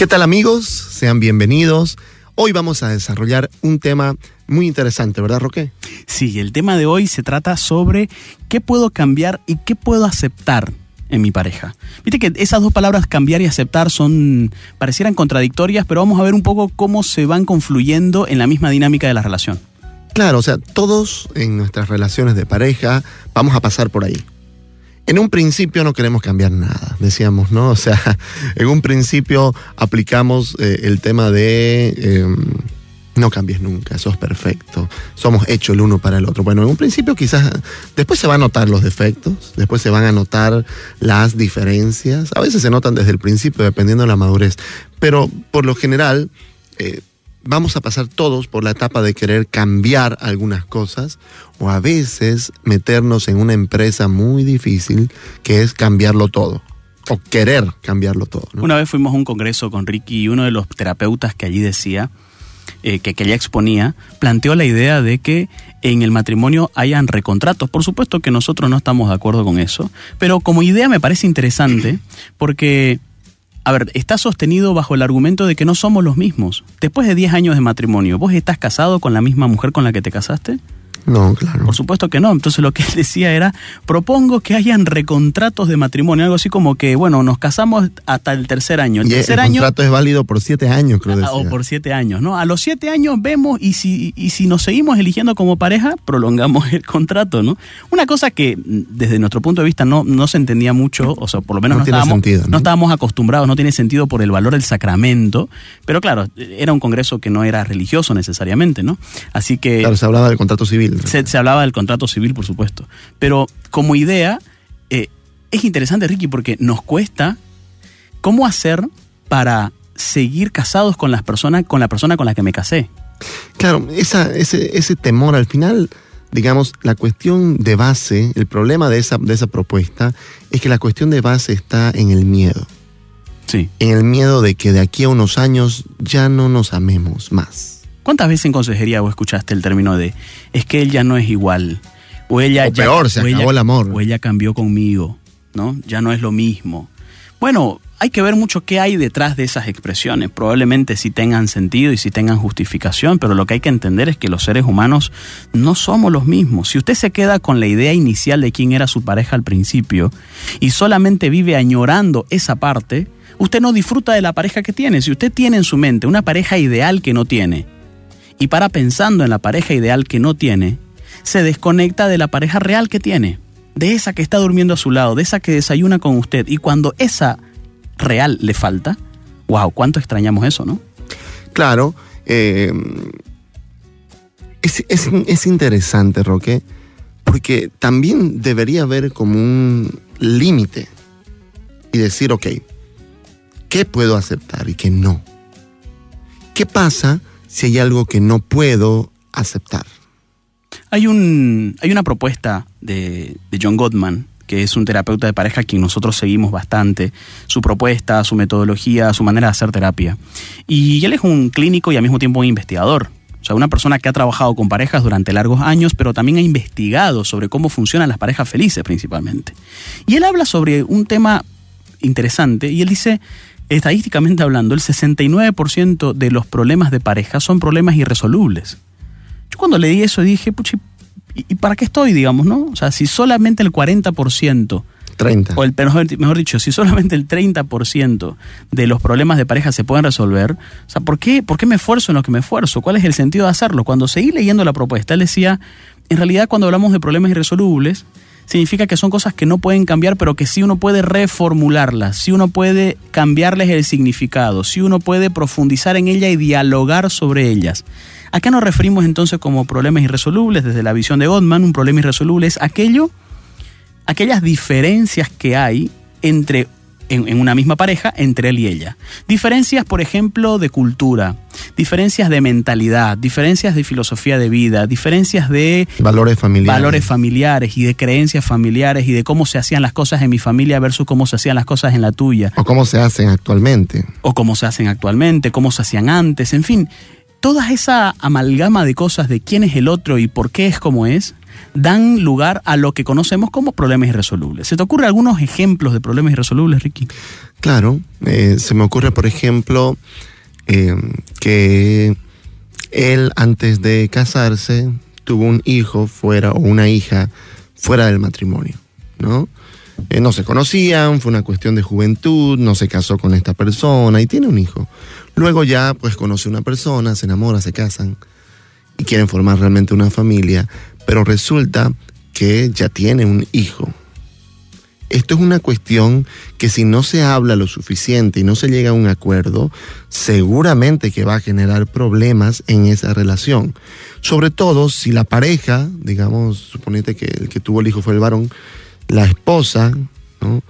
¿Qué tal amigos? Sean bienvenidos. Hoy vamos a desarrollar un tema muy interesante, ¿verdad, Roque? Sí, el tema de hoy se trata sobre qué puedo cambiar y qué puedo aceptar en mi pareja. Viste que esas dos palabras cambiar y aceptar son parecieran contradictorias, pero vamos a ver un poco cómo se van confluyendo en la misma dinámica de la relación. Claro, o sea, todos en nuestras relaciones de pareja vamos a pasar por ahí. En un principio no queremos cambiar nada, decíamos, ¿no? O sea, en un principio aplicamos eh, el tema de em, no cambies nunca, eso es perfecto, somos hechos el uno para el otro. Bueno, en un principio quizás después se van a notar los defectos, después se van a notar las diferencias, a veces se notan desde el principio dependiendo de la madurez, pero por lo general... Eh, vamos a pasar todos por la etapa de querer cambiar algunas cosas o a veces meternos en una empresa muy difícil que es cambiarlo todo o querer cambiarlo todo. Una vez fuimos a un congreso con Ricky y uno de los terapeutas que allí decía, eh, que, que ella exponía, planteó la idea de que en el matrimonio hayan recontratos. Por supuesto que nosotros no estamos de acuerdo con eso, pero como idea me parece interesante porque a ver, está sostenido bajo el argumento de que no somos los mismos. Después de 10 años de matrimonio, ¿vos estás casado con la misma mujer con la que te casaste? No, claro. Por supuesto que no. Entonces lo que él decía era, propongo que hayan recontratos de matrimonio, algo así como que, bueno, nos casamos hasta el tercer año. El y tercer el año, contrato es válido por siete años, creo. Ah, O por siete años, ¿no? A los siete años vemos y si, y si nos seguimos eligiendo como pareja, prolongamos el contrato, ¿no? Una cosa que mm, desde nuestro punto de vista no, no se entendía mucho, o sea, por lo menos No no, tiene estábamos, sentido, ¿no? no estábamos acostumbrados, no tiene sentido por el valor del sacramento, pero claro, era un congreso que no era religioso necesariamente, ¿no? Así que Claro, se hablaba del contrato civil. Se, se hablaba del contrato civil, por supuesto. Pero como idea, eh, es interesante, Ricky, porque nos cuesta cómo hacer para seguir casados con las personas, con la persona con la que me casé. Claro, esa, ese, ese temor al final, digamos, la cuestión de base, el problema de esa, de esa propuesta es que la cuestión de base está en el miedo. Sí. En el miedo de que de aquí a unos años ya no nos amemos más. ¿Cuántas veces en consejería vos escuchaste el término de es que él ya no es igual? O ella O ya, peor, se o ella- acabó el amor. O ella cambió conmigo, ¿no? Ya no es lo mismo. Bueno, hay que ver mucho qué hay detrás de esas expresiones. Probablemente sí tengan sentido y sí tengan justificación, pero lo que hay que entender es que los seres humanos no somos los mismos. Si usted se queda con la idea inicial de quién era su pareja al principio y solamente vive añorando esa parte, usted no disfruta de la pareja que tiene. Si usted tiene en su mente una pareja ideal que no tiene, y para pensando en la pareja ideal que no tiene, se desconecta de la pareja real que tiene, de esa que está durmiendo a su lado, de esa que desayuna con usted. Y cuando esa real le falta, wow, cuánto extrañamos eso, ¿no? Claro, eh, es, es- es interesante, Roque, porque también debería haber como un límite y decir, ok, ¿qué puedo aceptar y qué no? ¿Qué pasa si hay algo que no puedo aceptar? Hay, un, hay una propuesta de, de John Gottman, que es un terapeuta de pareja a quien nosotros seguimos bastante, su propuesta, su metodología, su manera de hacer terapia. Y él es un clínico y al mismo tiempo un investigador. O sea, una persona que ha trabajado con parejas durante largos años, pero también ha investigado sobre cómo funcionan las parejas felices principalmente. Y él habla sobre un tema interesante y él dice, estadísticamente hablando, el 69% de los problemas de pareja son problemas irresolubles. Yo cuando leí eso dije, puchi, ¿y para qué estoy, digamos, no? O sea, si solamente el 40%, 30. o el, mejor, mejor dicho, si solamente el 30% de los problemas de pareja se pueden resolver, o sea, ¿por qué, ¿por qué me esfuerzo en lo que me esfuerzo? ¿Cuál es el sentido de hacerlo? Cuando seguí leyendo la propuesta, él decía, en realidad cuando hablamos de problemas irresolubles, significa que son cosas que no pueden cambiar, pero que sí uno puede reformularlas, sí uno puede cambiarles el significado, sí uno puede profundizar en ella y dialogar sobre ellas. ¿A qué nos referimos entonces como problemas irresolubles? Desde la visión de Gottman, un problema irresoluble es aquello, aquellas diferencias que hay entre en, en, una misma pareja entre él y ella. Diferencias, por ejemplo, de cultura, diferencias de mentalidad, diferencias de filosofía de vida, diferencias de valores familiares. valores familiares y de creencias familiares y de cómo se hacían las cosas en mi familia versus cómo se hacían las cosas en la tuya. O cómo se hacen actualmente. O cómo se hacen actualmente, cómo se hacían antes, en fin. Toda esa amalgama de cosas de quién es el otro y por qué es como es, dan lugar a lo que conocemos como problemas irresolubles. ¿Se te ocurren algunos ejemplos de problemas irresolubles, Ricky? Claro, eh, se me ocurre, por ejemplo, eh, que él antes de casarse tuvo un hijo fuera o una hija fuera del matrimonio, ¿no? Eh, no se conocían, fue una cuestión de juventud, no se casó con esta persona y tiene un hijo. Luego ya pues conoce una persona, se enamora, se casan y quieren formar realmente una familia, pero resulta que ya tiene un hijo. Esto es una cuestión que si no se habla lo suficiente y no se llega a un acuerdo, seguramente que va a generar problemas en esa relación. Sobre todo si la pareja, digamos, suponete que el que tuvo el hijo fue el varón, la esposa, ¿no?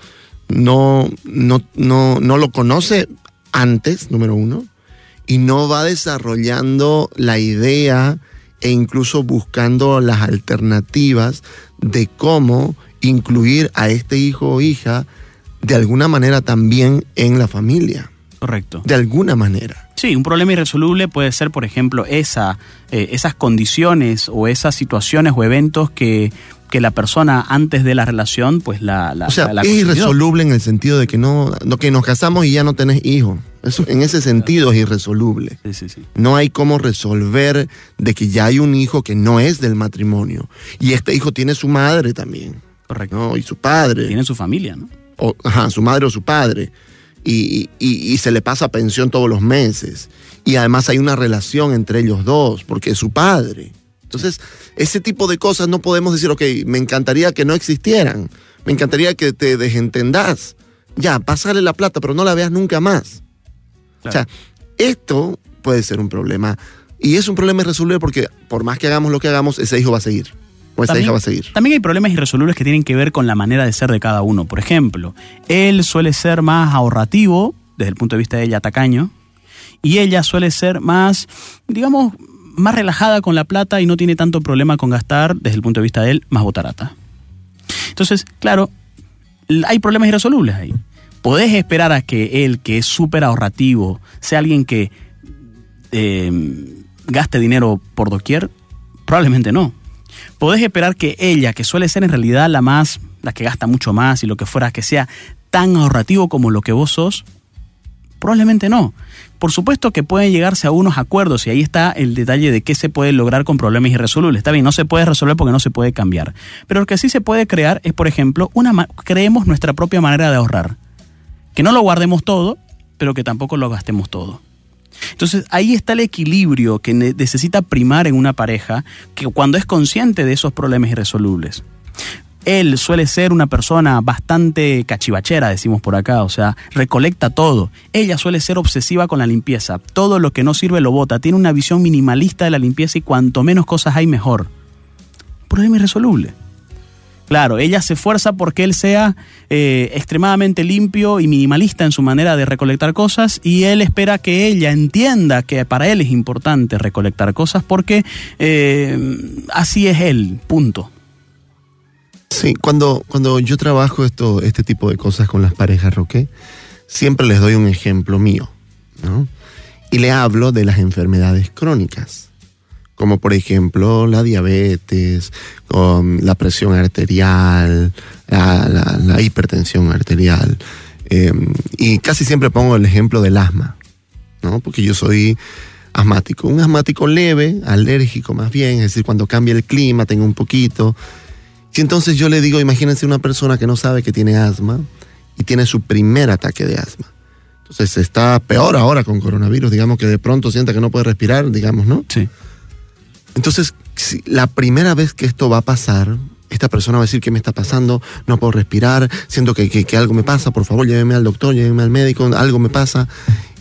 No, no, no, no lo conoce antes, número uno, y no va desarrollando la idea e incluso buscando las alternativas de cómo incluir a este hijo o hija de alguna manera también en la familia. Correcto. De alguna manera. Sí, un problema irresoluble puede ser, por ejemplo, esa, eh, esas condiciones o esas situaciones o eventos que, que la persona antes de la relación, pues la... la o sea, la es irresoluble en el sentido de que no, no, que nos casamos y ya no tenés hijos. Eso, en ese sentido es irresoluble. Sí, sí, sí. No hay cómo resolver de que ya hay un hijo que no es del matrimonio. Y este hijo tiene su madre también. Correcto. ¿no? Y su padre. Tiene su familia, ¿no? O, ajá, su madre o su padre. Y, y, y, se le pasa pensión todos los meses. Y además hay una relación entre ellos dos, porque es su padre. Entonces, ese tipo de cosas no podemos decir, ok, me encantaría que no existieran. Me encantaría que te desentendás. Ya, pásale la plata, pero no la veas nunca más. Claro. O sea, esto puede ser un problema. Y es un problema irresoluble porque por más que hagamos lo que hagamos, ese hijo va a seguir. O esa también, hija va a seguir. También hay problemas irresolubles que tienen que ver con la manera de ser de cada uno. Por ejemplo, él suele ser más ahorrativo, desde el punto de vista de ella, tacaño, y ella suele ser más, digamos, más relajada con la plata y no tiene tanto problema con gastar, desde el punto de vista de él, más botarata. Entonces, claro, hay problemas irresolubles ahí. Podés esperar a que él, que es súper ahorrativo, sea alguien que eh, gaste dinero por doquier? Probablemente no. Podés esperar que ella, que suele ser en realidad la más, la que gasta mucho más y lo que fuera, que sea tan ahorrativo como lo que vos sos? Probablemente no. Por supuesto que pueden llegarse a unos acuerdos y ahí está el detalle de qué se puede lograr con problemas irresolubles. Está bien, no se puede resolver porque no se puede cambiar. Pero lo que sí se puede crear es, por ejemplo, una creemos nuestra propia manera de ahorrar. Que no lo guardemos todo, pero que tampoco lo gastemos todo. Entonces ahí está el equilibrio que necesita primar en una pareja que cuando es consciente de esos problemas irresolubles. Él suele ser una persona bastante cachivachera, decimos por acá, o sea, recolecta todo. Ella suele ser obsesiva con la limpieza. Todo lo que no sirve lo bota. Tiene una visión minimalista de la limpieza y cuanto menos cosas hay, mejor. Problema irresoluble. Claro, ella se esfuerza porque él sea eh, extremadamente limpio y minimalista en su manera de recolectar cosas y él espera que ella entienda que para él es importante recolectar cosas porque eh, así es él, punto. Sí, cuando, cuando yo trabajo esto, este tipo de cosas con las parejas, Roque, siempre les doy un ejemplo mío, ¿no? Y le hablo de las enfermedades crónicas como por ejemplo la diabetes, con la presión arterial, la, la, la hipertensión arterial. Eh, y casi siempre pongo el ejemplo del asma, ¿no? Porque yo soy asmático. Un asmático leve, alérgico más bien, es decir, cuando cambia el clima, tengo un poquito. Y entonces yo le digo, imagínense una persona que no sabe que tiene asma y tiene su primer ataque de asma. Entonces está peor ahora con coronavirus, digamos que de pronto siente que no puede respirar, digamos, ¿no? Sí. Entonces, si la primera vez que esto va a pasar, esta persona va a decir, ¿qué me está pasando? No puedo respirar, siento que, que, algo me pasa, por favor, lléveme al doctor, lléveme al médico, algo me pasa.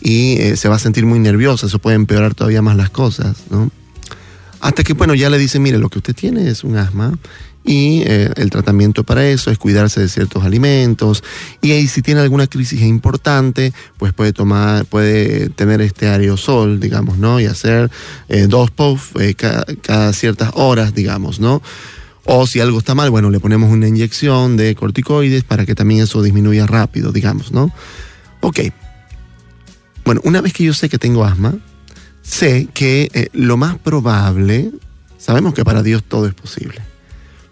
Y eh, se va a sentir muy nerviosa, eso puede empeorar todavía más las cosas, ¿no? Hasta que, bueno, ya le dice, mire, lo que usted tiene es un asma y eh, el tratamiento para eso es cuidarse de ciertos alimentos. Y ahí si tiene alguna crisis importante pues puede tomar puede tener este aerosol digamos no y hacer eh, dos puffs eh, cada ciertas horas digamos no o si algo está mal bueno le ponemos una inyección de corticoides para que también eso disminuya rápido digamos no ok. Bueno una vez que yo sé que tengo asma sé que lo más probable sabemos que para Dios todo es posible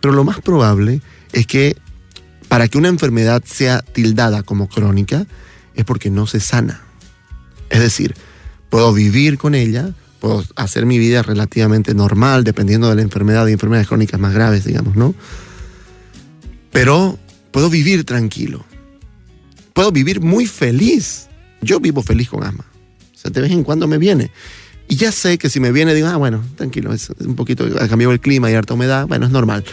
pero lo más probable es que para que una enfermedad sea tildada como crónica es porque no se sana. Es decir, puedo vivir con ella, puedo hacer mi vida relativamente normal dependiendo de la enfermedad y enfermedades crónicas más graves, digamos, ¿no? Pero puedo vivir tranquilo. Puedo vivir muy feliz. Yo vivo feliz con asma. Sea, de vez en cuando me viene. Y ya sé que si me viene, digo, ah, bueno, tranquilo, es un poquito, ha cambiado el clima y harta humedad, bueno, es normal.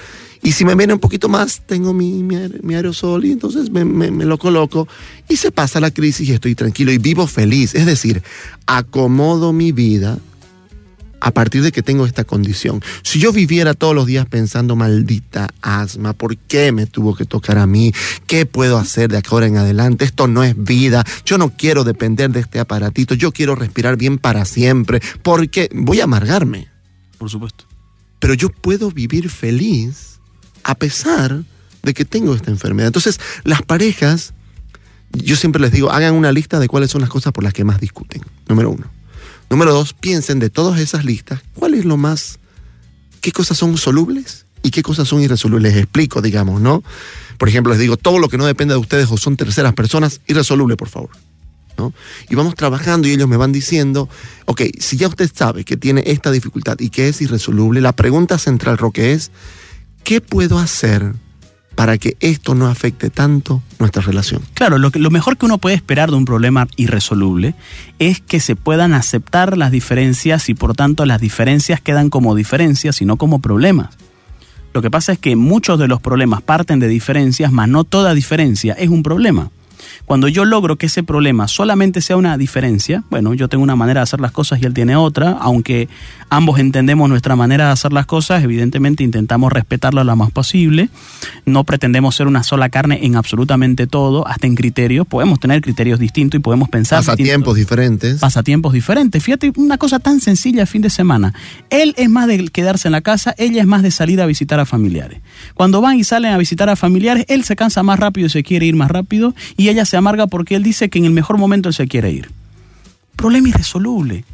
Y si me viene un poquito más, tengo mi, mi, aerosol y entonces me, me, lo coloco y se pasa la crisis y estoy tranquilo y vivo feliz. Es decir, acomodo mi vida a partir de que tengo esta condición. Si yo viviera todos los días pensando, maldita asma, ¿por qué me tuvo que tocar a mí? ¿Qué puedo hacer de ahora en adelante? Esto no es vida. Yo no quiero depender de este aparatito. Yo quiero respirar bien para siempre. Porque voy a amargarme. Por supuesto. Pero yo puedo vivir feliz a pesar de que tengo esta enfermedad. Entonces, las parejas, yo siempre les digo, hagan una lista de cuáles son las cosas por las que más discuten. Número uno. Número dos, piensen de todas esas listas, ¿cuál es lo más, qué cosas son solubles y qué cosas son irresolubles? Les explico, digamos, ¿no? Por ejemplo, les digo, todo lo que no depende de ustedes o son terceras personas, irresoluble, por favor. ¿No? Y vamos trabajando y ellos me van diciendo, ok, si ya usted sabe que tiene esta dificultad y que es irresoluble, la pregunta central, Roque, es, ¿qué puedo hacer para que esto no afecte tanto nuestra relación. Claro, lo, lo mejor que uno puede esperar de un problema irresoluble es que se puedan aceptar las diferencias y por tanto las diferencias quedan como diferencias y no como problemas. Lo que pasa es que muchos de los problemas parten de diferencias, mas no toda diferencia es un problema. Cuando yo logro que ese problema solamente sea una diferencia, bueno, yo tengo una manera de hacer las cosas y él tiene otra, aunque ambos entendemos nuestra manera de hacer las cosas, evidentemente intentamos respetarla lo más posible, no pretendemos ser una sola carne en absolutamente todo, hasta en criterios, podemos tener criterios distintos y podemos pensar... Pasatiempos diferentes. Pasatiempos diferentes. Fíjate, una cosa tan sencilla el fin de semana. Él es más de quedarse en la casa, ella es más de salir a visitar a familiares. Cuando van y salen a visitar a familiares, él se cansa más rápido y se quiere ir más rápido y ella se amarga porque él dice que en el mejor momento él se quiere ir. Problema irresoluble.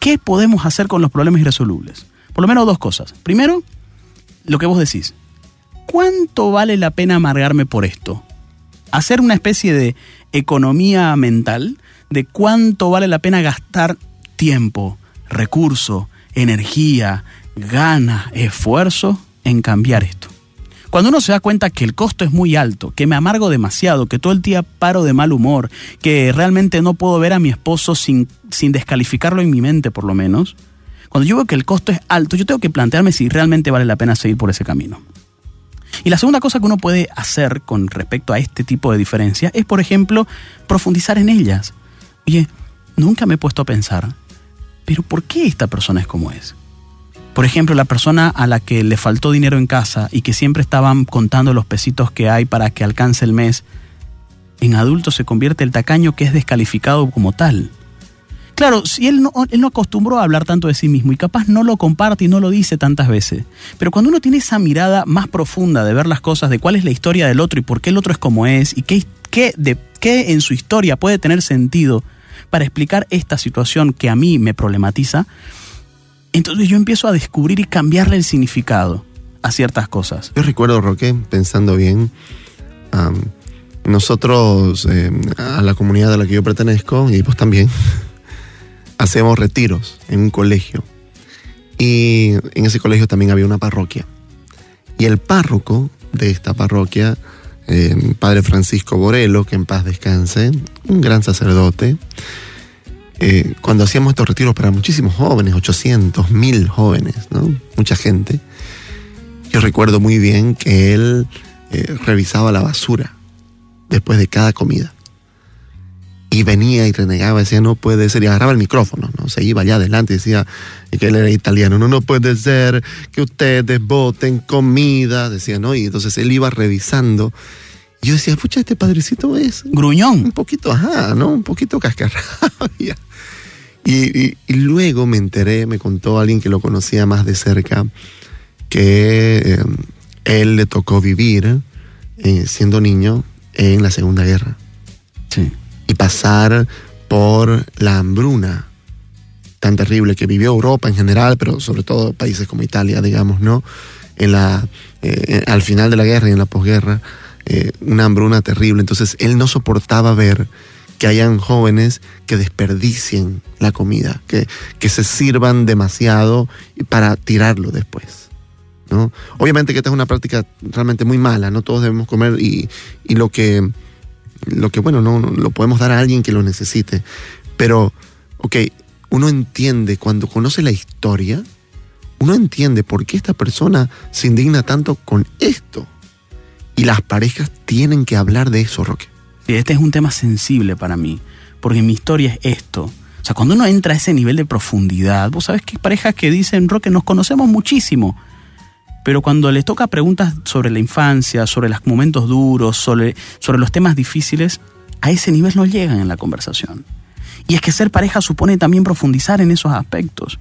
¿Qué podemos hacer con los problemas irresolubles? Por lo menos dos cosas. Primero, lo que vos decís. ¿Cuánto vale la pena amargarme por esto? Hacer una especie de economía mental de cuánto vale la pena gastar tiempo, recurso, energía, ganas, esfuerzo en cambiar esto. Cuando uno se da cuenta que el costo es muy alto, que me amargo demasiado, que todo el día paro de mal humor, que realmente no puedo ver a mi esposo sin, sin descalificarlo en mi mente por lo menos, cuando yo veo que el costo es alto, yo tengo que plantearme si realmente vale la pena seguir por ese camino. Y la segunda cosa que uno puede hacer con respecto a este tipo de diferencias es, por ejemplo, profundizar en ellas. Oye, nunca me he puesto a pensar, pero ¿por qué esta persona es como es? Por ejemplo, la persona a la que le faltó dinero en casa y que siempre estaban contando los pesitos que hay para que alcance el mes, en adulto se convierte el tacaño que es descalificado como tal. Claro, si él no, acostumbró a hablar tanto de sí mismo y capaz no lo comparte y no lo dice tantas veces. Pero cuando uno tiene esa mirada más profunda de ver las cosas, de cuál es la historia del otro y por qué el otro es como es y qué, qué, de, qué en su historia puede tener sentido para explicar esta situación que a mí me problematiza, entonces yo empiezo a descubrir y cambiarle el significado a ciertas cosas. Yo recuerdo, Roque, pensando bien, nosotros, em, a la comunidad a la que yo pertenezco, y vos también, hacemos retiros en un colegio. Y en ese colegio también había una parroquia. Y el párroco de esta parroquia, em, Padre Francisco Borelo, que en paz descanse, un gran sacerdote, eh, cuando hacíamos estos retiros para muchísimos jóvenes, 800, 1000 jóvenes, ¿no? mucha gente, yo recuerdo muy bien que él eh, revisaba la basura después de cada comida. y venía y renegaba, decía, no puede ser, y agarraba el micrófono, ¿no? Se iba allá adelante y decía, que él era italiano, no, no puede ser que ustedes voten comida, decía, ¿no? Y entonces él iba revisando. Yo decía, pucha, este padrecito es... Gruñón. Un poquito, ajá, ¿no? Un poquito cascarrabia. Y, y, y, luego me enteré, me contó alguien que lo conocía más de cerca, que eh, él le tocó vivir, eh, siendo niño, en la Segunda Guerra. Sí y pasar por la hambruna tan terrible que vivió Europa en general, pero sobre todo países como Italia, digamos, ¿no? En la, eh, al final de la guerra y en la posguerra, eh, una hambruna terrible. Entonces él no soportaba ver que hayan jóvenes que desperdicien la comida, que, que se sirvan demasiado para tirarlo después. ¿no? Obviamente que esta es una práctica realmente muy mala, no todos debemos comer y, y lo que lo que, bueno, no, lo podemos dar a alguien que lo necesite. Pero, ok, uno entiende cuando conoce la historia, uno entiende por qué esta persona se indigna tanto con esto. Y las parejas tienen que hablar de eso, Roque. Este es un tema sensible para mí, porque mi historia es esto. O sea, cuando uno entra a ese nivel de profundidad, vos sabés que hay parejas que dicen, Roque, nos conocemos muchísimo, pero cuando les toca preguntas sobre la infancia, sobre los momentos duros, sobre los temas difíciles, a ese nivel no llegan en la conversación. Y es que ser pareja supone también profundizar en esos aspectos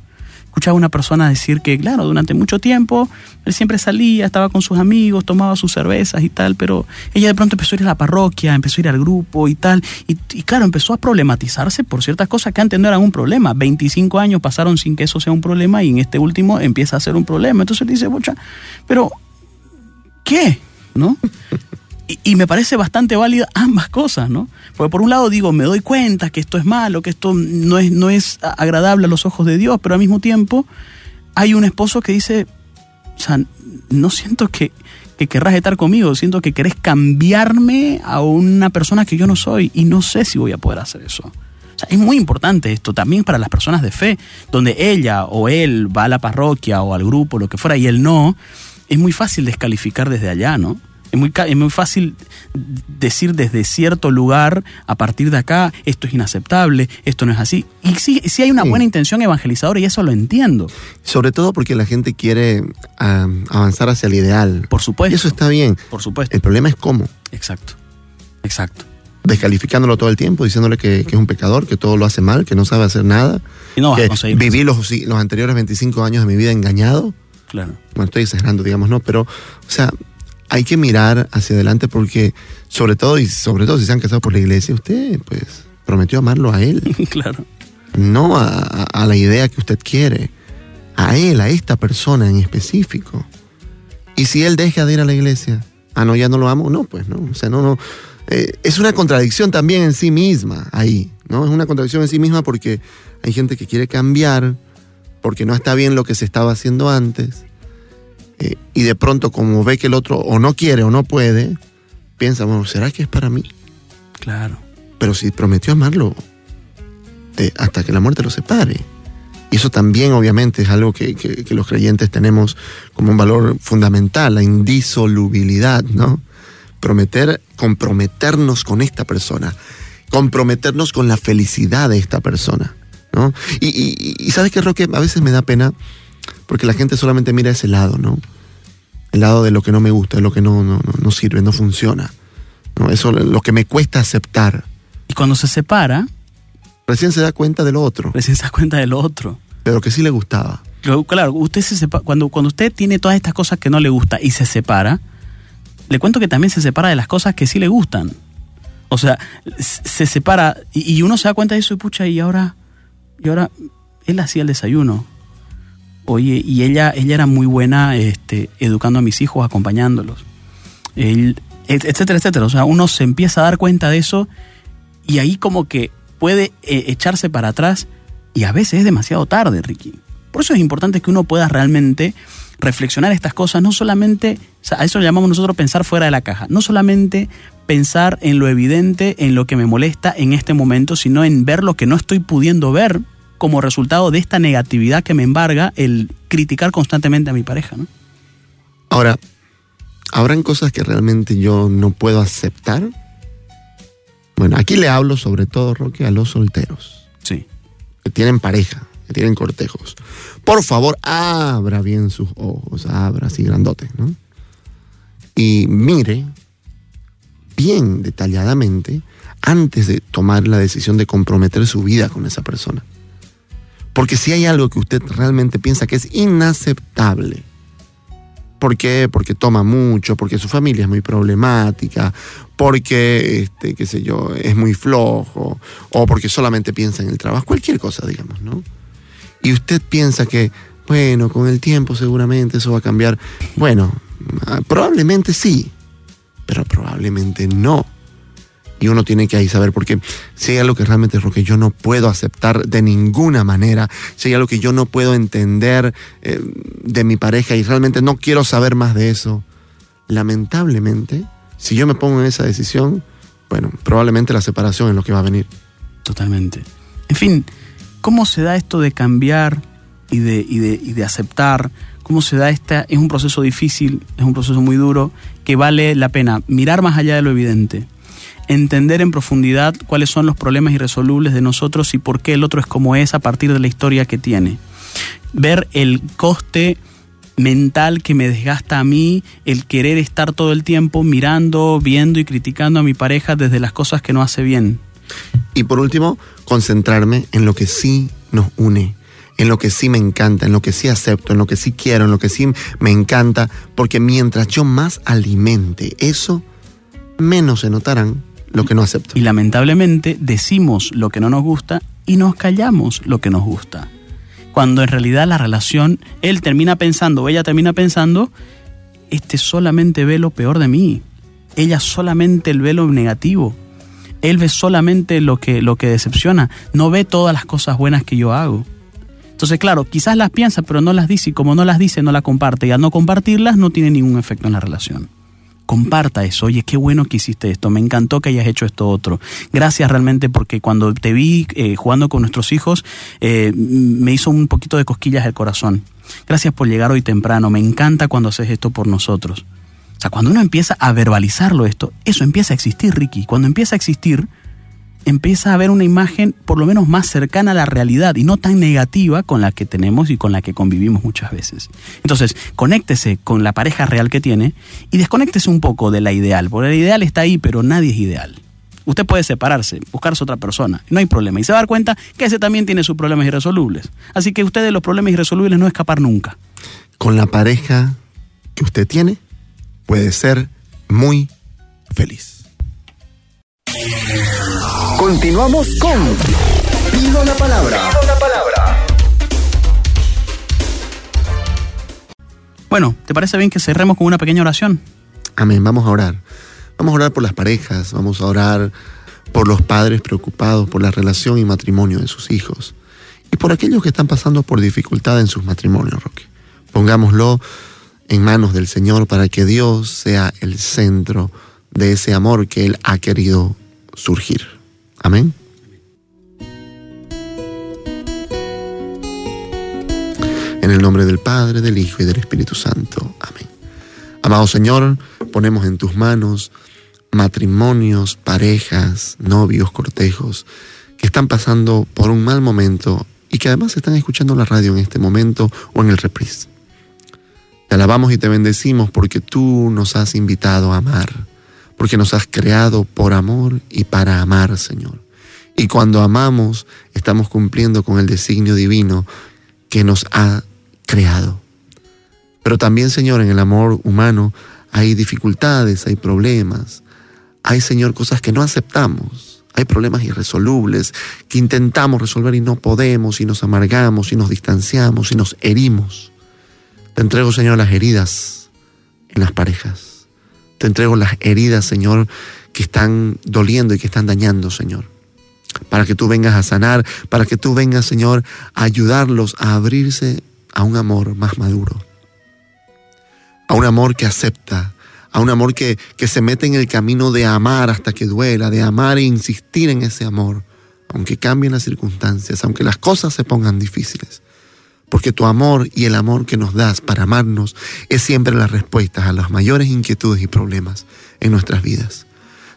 escuchaba a una persona decir que, claro, durante mucho tiempo él siempre salía, estaba con sus amigos, tomaba sus cervezas y tal, pero ella de pronto empezó a ir a la parroquia, empezó a ir al grupo y tal, y, claro, empezó a problematizarse por ciertas cosas que antes no eran un problema. 25 años pasaron sin que eso sea un problema y en este último empieza a ser un problema. Entonces él dice, bocha, pero ¿qué? ¿No? Y, me parece bastante válida ambas cosas, ¿no? Porque por un lado digo, me doy cuenta que esto es malo, que esto no es, no es agradable a los ojos de Dios, pero al mismo tiempo hay un esposo que dice, o sea, no siento que, que querrás estar conmigo, siento que querés cambiarme a una persona que yo no soy y no sé si voy a poder hacer eso. O sea, es muy importante esto también para las personas de fe, donde ella o él va a la parroquia o al grupo, lo que fuera, y él no, es muy fácil descalificar desde allá, ¿no? Es muy, es muy fácil decir desde cierto lugar, a partir de acá, esto es inaceptable, esto no es así. Y sí, sí hay una buena intención evangelizadora y eso lo entiendo. Sobre todo porque la gente quiere avanzar hacia el ideal. Por supuesto. Y eso está bien. Por supuesto. El problema es cómo. Exacto. Exacto. Descalificándolo todo el tiempo, diciéndole que, es un pecador, que todo lo hace mal, que no sabe hacer nada. Y no que Viví los, los anteriores 25 años de mi vida engañado. Claro. Bueno, estoy exagerando, digamos, ¿no? Pero, o sea, hay que mirar hacia adelante porque, sobre todo, y sobre todo si se han casado por la iglesia, usted, pues, prometió amarlo a él. claro. No a, la idea que usted quiere. A él, a esta persona en específico. Y si él deja de ir a la iglesia, ah, no, ya no lo amo, no, pues no. O sea, no, no. Eh, es una contradicción también en sí misma ahí, ¿no? Es una contradicción en sí misma porque hay gente que quiere cambiar, porque no está bien lo que se estaba haciendo antes eh, y de pronto como ve que el otro o no quiere o no puede, piensa, bueno, ¿será que es para mí? Claro. Pero si prometió amarlo eh, hasta que la muerte lo separe. Y eso también obviamente es algo que, que, los creyentes tenemos como un valor fundamental, la indisolubilidad, ¿no? Prometer, comprometernos con esta persona, comprometernos con la felicidad de esta persona, ¿no? Y, y, y sabes que Roque, a veces me da pena porque la gente solamente mira ese lado, ¿no? El lado de lo que no me gusta, de lo que no, no, no sirve, no funciona. ¿no? Eso es lo que me cuesta aceptar. Y cuando se separa... Recién se da cuenta del otro. Recién se da cuenta del otro. Pero que sí le gustaba. Claro, usted se cuando, cuando usted tiene todas estas cosas que no le gusta y se separa, le cuento que también se separa de las cosas que sí le gustan. O sea, se separa y, y uno se da cuenta de eso y pucha, y ahora, y ahora él hacía el desayuno, Oye, y ella, ella era muy buena este, educando a mis hijos, acompañándolos, etcétera, etcétera. O sea, uno se empieza a dar cuenta de eso y ahí como que puede eh, echarse para atrás y a veces es demasiado tarde, Ricky. Por eso es importante que uno pueda realmente reflexionar estas cosas, no solamente, a eso le llamamos nosotros pensar fuera de la caja, no solamente pensar en lo evidente, en lo que me molesta en este momento, sino en ver lo que no estoy pudiendo ver como resultado de esta negatividad que me embarga el criticar constantemente a mi pareja. ¿no? Ahora, ¿habrán cosas que realmente yo no puedo aceptar? Bueno, aquí le hablo sobre todo, Roque, a los solteros. Sí. Que tienen pareja, que tienen cortejos. Por favor, abra bien sus ojos, abra así grandote, ¿no? Y mire bien detalladamente antes de tomar la decisión de comprometer su vida con esa persona. Porque si hay algo que usted realmente piensa que es inaceptable, ¿por qué? Porque toma mucho, porque su familia es muy problemática, porque, este, qué sé yo, es muy flojo, o porque solamente piensa en el trabajo, cualquier cosa, digamos, ¿no? Y usted piensa que, bueno, con el tiempo seguramente eso va a cambiar. Bueno, ah, probablemente sí, pero probablemente no. Y uno tiene que ahí saber, porque si hay algo que realmente es lo que yo no puedo aceptar de ninguna manera, si hay algo que yo no puedo entender eh, de mi pareja y realmente no quiero saber más de eso, lamentablemente, si yo me pongo en esa decisión, bueno, probablemente la separación es lo que va a venir. Totalmente. En fin, ¿cómo se da esto de cambiar y de, y de, y de aceptar? ¿Cómo se da esta? Es un proceso difícil, es un proceso muy duro, que vale la pena mirar más allá de lo evidente entender en profundidad cuáles son los problemas irresolubles de nosotros y por qué el otro es como es a partir de la historia que tiene. Ver el coste mental que me desgasta a mí el querer estar todo el tiempo mirando, viendo y criticando a mi pareja desde las cosas que no hace bien. Y por último, concentrarme en lo que sí nos une, en lo que sí me encanta, en lo que sí acepto, en lo que sí quiero, en lo que sí me encanta, porque mientras yo más alimente eso, menos se notarán lo que no acepto. Y lamentablemente decimos lo que no nos gusta y nos callamos lo que nos gusta. Cuando en realidad la relación, él termina pensando o ella termina pensando, este solamente ve lo peor de mí. Ella solamente ve lo negativo. Él ve solamente lo que, lo que decepciona. No ve todas las cosas buenas que yo hago. Entonces, claro, quizás las piensa, pero no las dice. Y como no las dice, no la comparte. Y al no compartirlas, no tiene ningún efecto en la relación comparta eso. Oye, qué bueno que hiciste esto, me encantó que hayas hecho esto otro. Gracias realmente porque cuando te vi eh, jugando con nuestros hijos, eh, me hizo un poquito de cosquillas el corazón. Gracias por llegar hoy temprano, me encanta cuando haces esto por nosotros. O sea, cuando uno empieza a verbalizarlo esto, eso empieza a existir, Ricky. Cuando empieza a existir, empieza a ver una imagen por lo menos más cercana a la realidad y no tan negativa con la que tenemos y con la que convivimos muchas veces. Entonces, conéctese con la pareja real que tiene y desconéctese un poco de la ideal, porque el ideal está ahí, pero nadie es ideal. Usted puede separarse, buscarse otra persona, no hay problema. Y se va a dar cuenta que ese también tiene sus problemas irresolubles. Así que usted de los problemas irresolubles no escapar nunca. Con la pareja que usted tiene, puede ser muy feliz. Continuamos con Pido la palabra. Pido la palabra. Bueno, ¿te parece bien que cerremos con una pequeña oración? Amén, vamos a orar. Vamos a orar por las parejas, vamos a orar por los padres preocupados por la relación y matrimonio de sus hijos y por aquellos que están pasando por dificultad en sus matrimonios, Roque. Pongámoslo en manos del Señor para que Dios sea el centro de ese amor que Él ha querido surgir. Amén. En el nombre del Padre, del Hijo y del Espíritu Santo. Amén. Amado Señor, ponemos en tus manos matrimonios, parejas, novios, cortejos, que están pasando por un mal momento y que además están escuchando la radio en este momento o en el reprise. Te alabamos y te bendecimos porque tú nos has invitado a amar porque nos has creado por amor y para amar, Señor. Y cuando amamos, estamos cumpliendo con el designio divino que nos ha creado. Pero también, Señor, en el amor humano hay dificultades, hay problemas, hay, Señor, cosas que no aceptamos, hay problemas irresolubles que intentamos resolver y no podemos, y nos amargamos, y nos distanciamos, y nos herimos. Te entrego, Señor, las heridas en las parejas te entrego las heridas, Señor, que están doliendo y que están dañando, Señor. Para que tú vengas a sanar, para que tú vengas, Señor, a ayudarlos a abrirse a un amor más maduro. A un amor que acepta, a un amor que, que se mete en el camino de amar hasta que duela, de amar e insistir en ese amor, aunque cambien las circunstancias, aunque las cosas se pongan difíciles porque tu amor y el amor que nos das para amarnos es siempre la respuesta a las mayores inquietudes y problemas en nuestras vidas.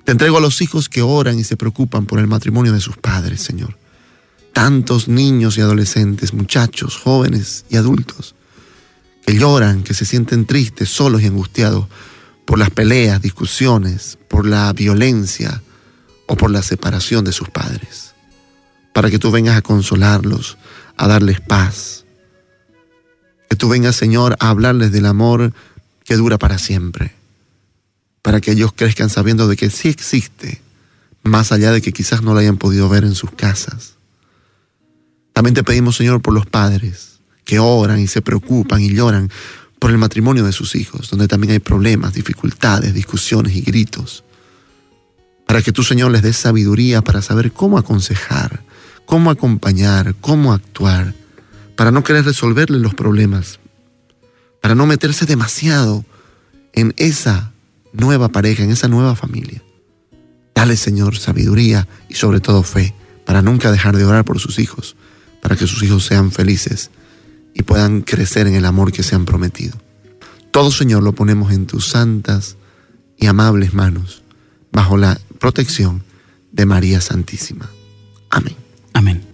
Te entrego a los hijos que oran y se preocupan por el matrimonio de sus padres, Señor. Tantos niños y adolescentes, muchachos, jóvenes y adultos, que lloran, que se sienten tristes, solos y angustiados por las peleas, discusiones, por la violencia o por la separación de sus padres. Para que tú vengas a consolarlos, a darles paz. Que tú vengas, Señor, a hablarles del amor que dura para siempre. Para que ellos crezcan sabiendo de que sí existe, más allá de que quizás no lo hayan podido ver en sus casas. También te pedimos, Señor, por los padres que oran y se preocupan y lloran por el matrimonio de sus hijos, donde también hay problemas, dificultades, discusiones y gritos. Para que tú, Señor, les des sabiduría para saber cómo aconsejar, cómo acompañar, cómo actuar, para no querer resolverle los problemas, para no meterse demasiado en esa nueva pareja, en esa nueva familia. Dale, Señor, sabiduría y sobre todo fe, para nunca dejar de orar por sus hijos, para que sus hijos sean felices y puedan crecer en el amor que se han prometido. Todo, Señor, lo ponemos en tus santas y amables manos, bajo la protección de María Santísima. Amén. Amén.